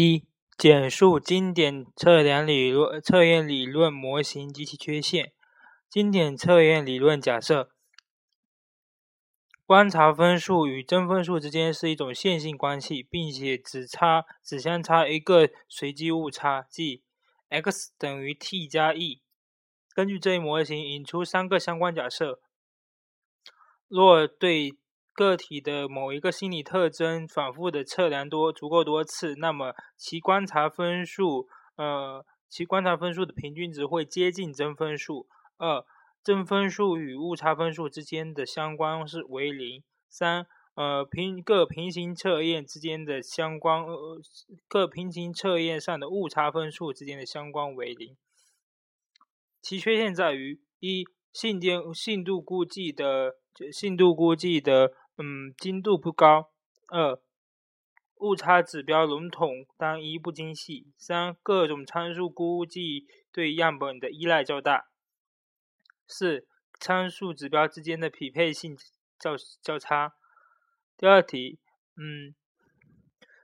一、简述经典测量理论、测验理论模型及其缺陷。经典测验理论假设，观察分数与真分数之间是一种线性关系，并且只差只相差一个随机误差，即 x 等于 t 加 e。根据这一模型，引出三个相关假设：若对个体的某一个心理特征反复的测量多足够多次，那么其观察分数，呃，其观察分数的平均值会接近真分数。二、真分数与误差分数之间的相关是为零。三、呃，平各平行测验之间的相关，呃，各平行测验上的误差分数之间的相关为零。其缺陷在于：一、信电信度估计的信度估计的嗯精度不高；二、误差指标笼统单一不精细；三、各种参数估计对样本的依赖较大；四、参数指标之间的匹配性较较差。第二题，嗯，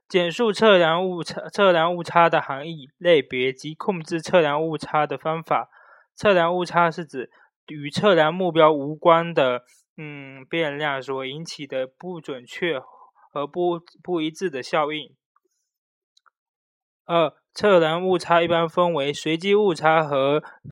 简述测量误差测量误差的含义、类别及控制测量误差的方法。测量误差是指与测量目标无关的嗯变量所引起的不准确和不不一致的效应。二、测量误差一般分为随机误差和